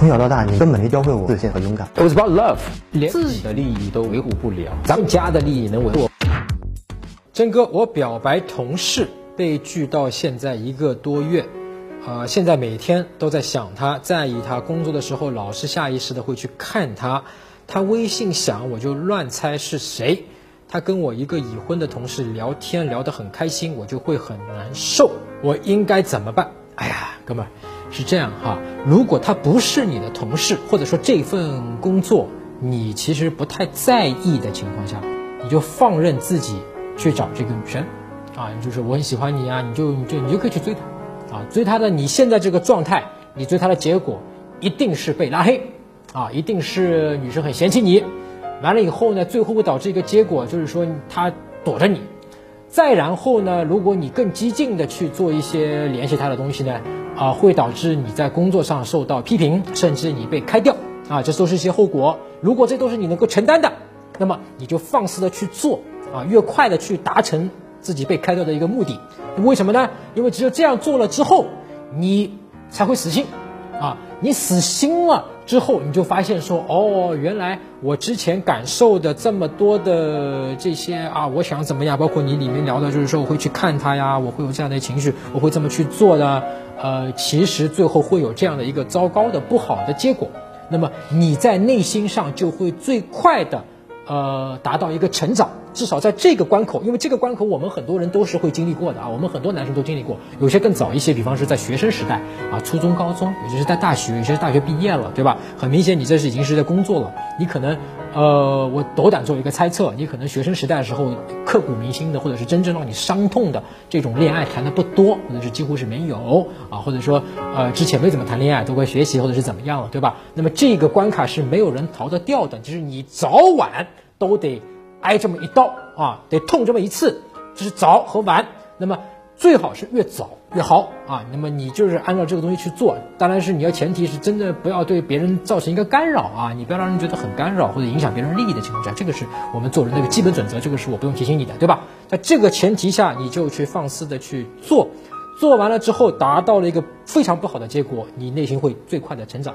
从小到大，你根本没教会我自信和勇敢。It was about love，连自己的利益都维护不了，咱们家的利益能维护？真哥，我表白同事被拒到现在一个多月，啊、现在每天都在想他，在意他，工作的时候老是下意识的会去看他，他微信响我就乱猜是谁，他跟我一个已婚的同事聊天聊得很开心，我就会很难受，我应该怎么办？哎呀，哥们儿，是这样哈，如果他不是你的同事，或者说这份工作你其实不太在意的情况下，你就放任自己去找这个女生，啊，就是我很喜欢你啊，你就你就你就可以去追她，啊，追她的你现在这个状态，你追她的结果一定是被拉黑，啊，一定是女生很嫌弃你，完了以后呢，最后会导致一个结果，就是说她躲着你，再然后呢，如果你更激进的去做一些联系她的东西呢，啊，会导致你在工作上受到批评，甚至你被开掉，啊，这都是一些后果。如果这都是你能够承担的，那么你就放肆的去做，啊，越快的去达成自己被开掉的一个目的。为什么呢？因为只有这样做了之后，你才会死心，啊，你死心了之后，你就发现说，哦，原来我之前感受的这么多的这些啊，我想怎么样，包括你里面聊的，就是说我会去看他呀，我会有这样的情绪，我会这么去做的，呃，其实最后会有这样的一个糟糕的不好的结果，那么你在内心上就会最快的。呃，达到一个成长，至少在这个关口，因为这个关口我们很多人都是会经历过的啊，我们很多男生都经历过，有些更早一些，比方是在学生时代啊，初中、高中，有些是在大学，有些是大学毕业了，对吧？很明显，你这是已经是在工作了，你可能，呃，我斗胆做一个猜测，你可能学生时代的时候刻骨铭心的，或者是真正让你伤痛的这种恋爱谈的不多，或者是几乎是没有啊，或者说呃之前没怎么谈恋爱，都会学习或者是怎么样了，对吧？那么这个关卡是没有人逃得掉的，就是你早晚。都得挨这么一刀啊，得痛这么一次，这是早和晚。那么最好是越早越好啊。那么你就是按照这个东西去做，当然是你要前提是真的不要对别人造成一个干扰啊，你不要让人觉得很干扰或者影响别人利益的情况下，这个是我们做人的一个基本准则，这个是我不用提醒你的，对吧？在这个前提下，你就去放肆的去做，做完了之后达到了一个非常不好的结果，你内心会最快的成长。